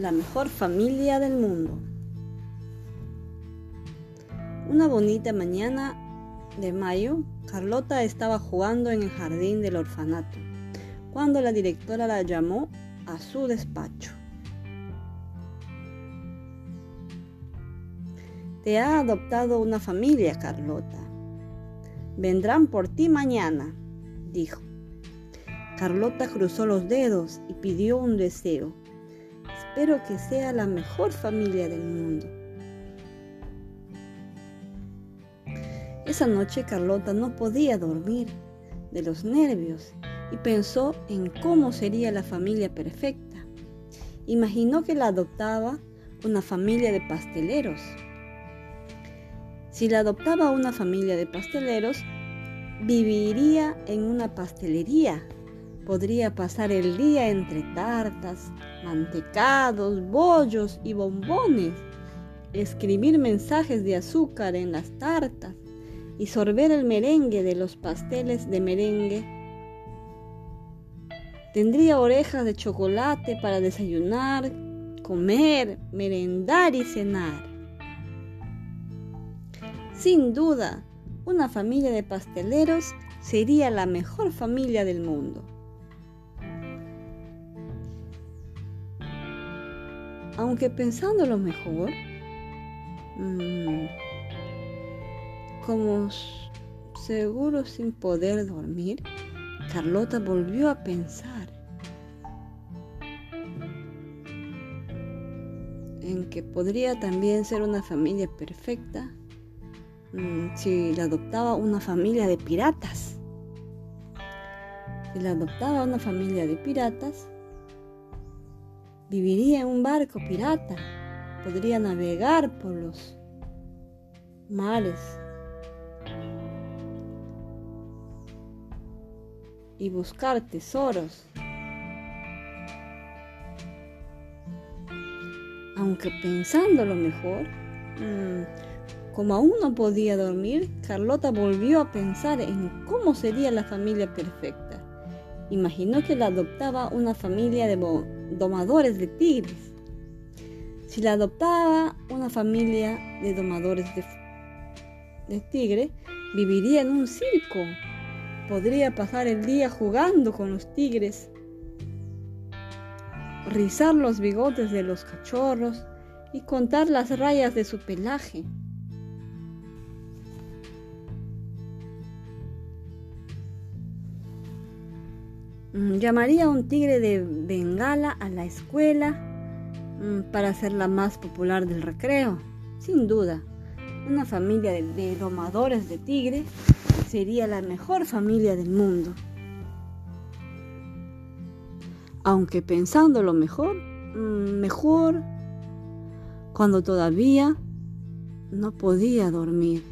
la mejor familia del mundo. Una bonita mañana de mayo, Carlota estaba jugando en el jardín del orfanato, cuando la directora la llamó a su despacho. Te ha adoptado una familia, Carlota. Vendrán por ti mañana, dijo. Carlota cruzó los dedos y pidió un deseo. Espero que sea la mejor familia del mundo. Esa noche Carlota no podía dormir de los nervios y pensó en cómo sería la familia perfecta. Imaginó que la adoptaba una familia de pasteleros. Si la adoptaba una familia de pasteleros, viviría en una pastelería. Podría pasar el día entre tartas, mantecados, bollos y bombones, escribir mensajes de azúcar en las tartas y sorber el merengue de los pasteles de merengue. Tendría orejas de chocolate para desayunar, comer, merendar y cenar. Sin duda, una familia de pasteleros sería la mejor familia del mundo. Aunque pensando lo mejor, mmm, como seguro sin poder dormir, Carlota volvió a pensar en que podría también ser una familia perfecta mm, si la adoptaba una familia de piratas. Si la adoptaba una familia de piratas, viviría en un barco pirata, podría navegar por los mares y buscar tesoros. Aunque pensando lo mejor, mm, como aún no podía dormir, Carlota volvió a pensar en cómo sería la familia perfecta. Imaginó que la adoptaba una familia de domadores de tigres. Si la adoptaba una familia de domadores de, de tigre, viviría en un circo podría pasar el día jugando con los tigres, rizar los bigotes de los cachorros y contar las rayas de su pelaje. Llamaría a un tigre de Bengala a la escuela mm, para ser la más popular del recreo, sin duda. Una familia de domadores de tigres sería la mejor familia del mundo. Aunque pensando lo mejor, mm, mejor cuando todavía no podía dormir.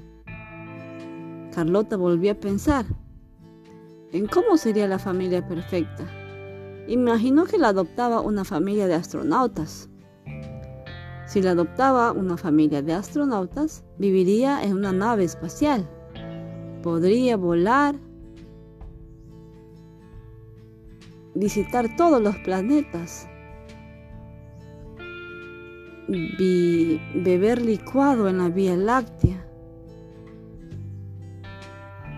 Carlota volvió a pensar en cómo sería la familia perfecta. Imaginó que la adoptaba una familia de astronautas. Si la adoptaba una familia de astronautas, viviría en una nave espacial podría volar, visitar todos los planetas, beber licuado en la Vía Láctea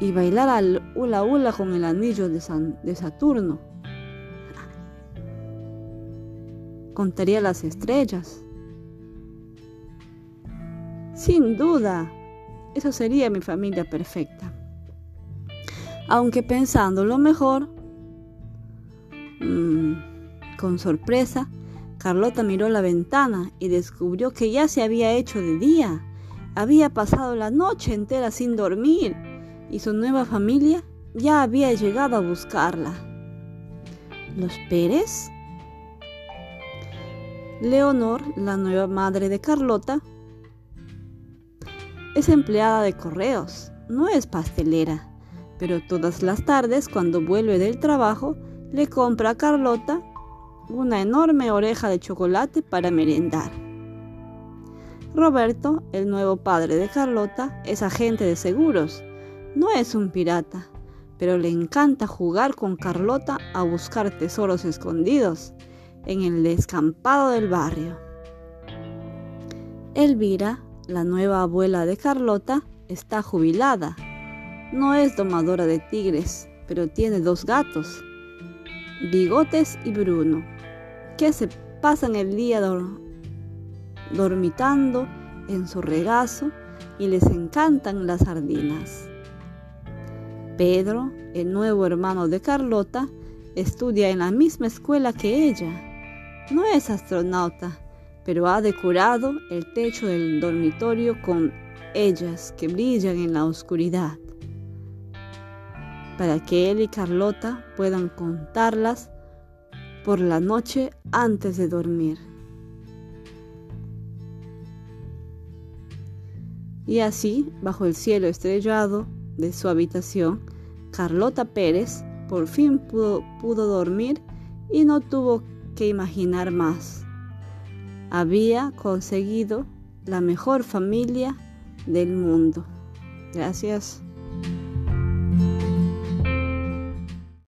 y bailar al hula hula con el anillo de, de Saturno. Contaría las estrellas. Sin duda, esa sería mi familia perfecta. Aunque pensando lo mejor, mmm, con sorpresa, Carlota miró la ventana y descubrió que ya se había hecho de día. Había pasado la noche entera sin dormir y su nueva familia ya había llegado a buscarla. ¿Los Pérez? Leonor, la nueva madre de Carlota, es empleada de correos, no es pastelera, pero todas las tardes cuando vuelve del trabajo le compra a Carlota una enorme oreja de chocolate para merendar. Roberto, el nuevo padre de Carlota, es agente de seguros. No es un pirata, pero le encanta jugar con Carlota a buscar tesoros escondidos. en el descampado del barrio. Elvira, la nueva abuela de Carlota, está jubilada. No es domadora de tigres, pero tiene dos gatos, Bigotes y Bruno, que se pasan el día dormitando en su regazo y les encantan las sardinas. Pedro, el nuevo hermano de Carlota, estudia en la misma escuela que ella. No es astronauta, pero ha decorado el techo del dormitorio con ellas que brillan en la oscuridad, para que él y Carlota puedan contarlas por la noche antes de dormir. Y así, bajo el cielo estrellado de su habitación, Carlota Pérez por fin pudo, pudo dormir y no tuvo que imaginar más. Había conseguido la mejor familia del mundo. Gracias.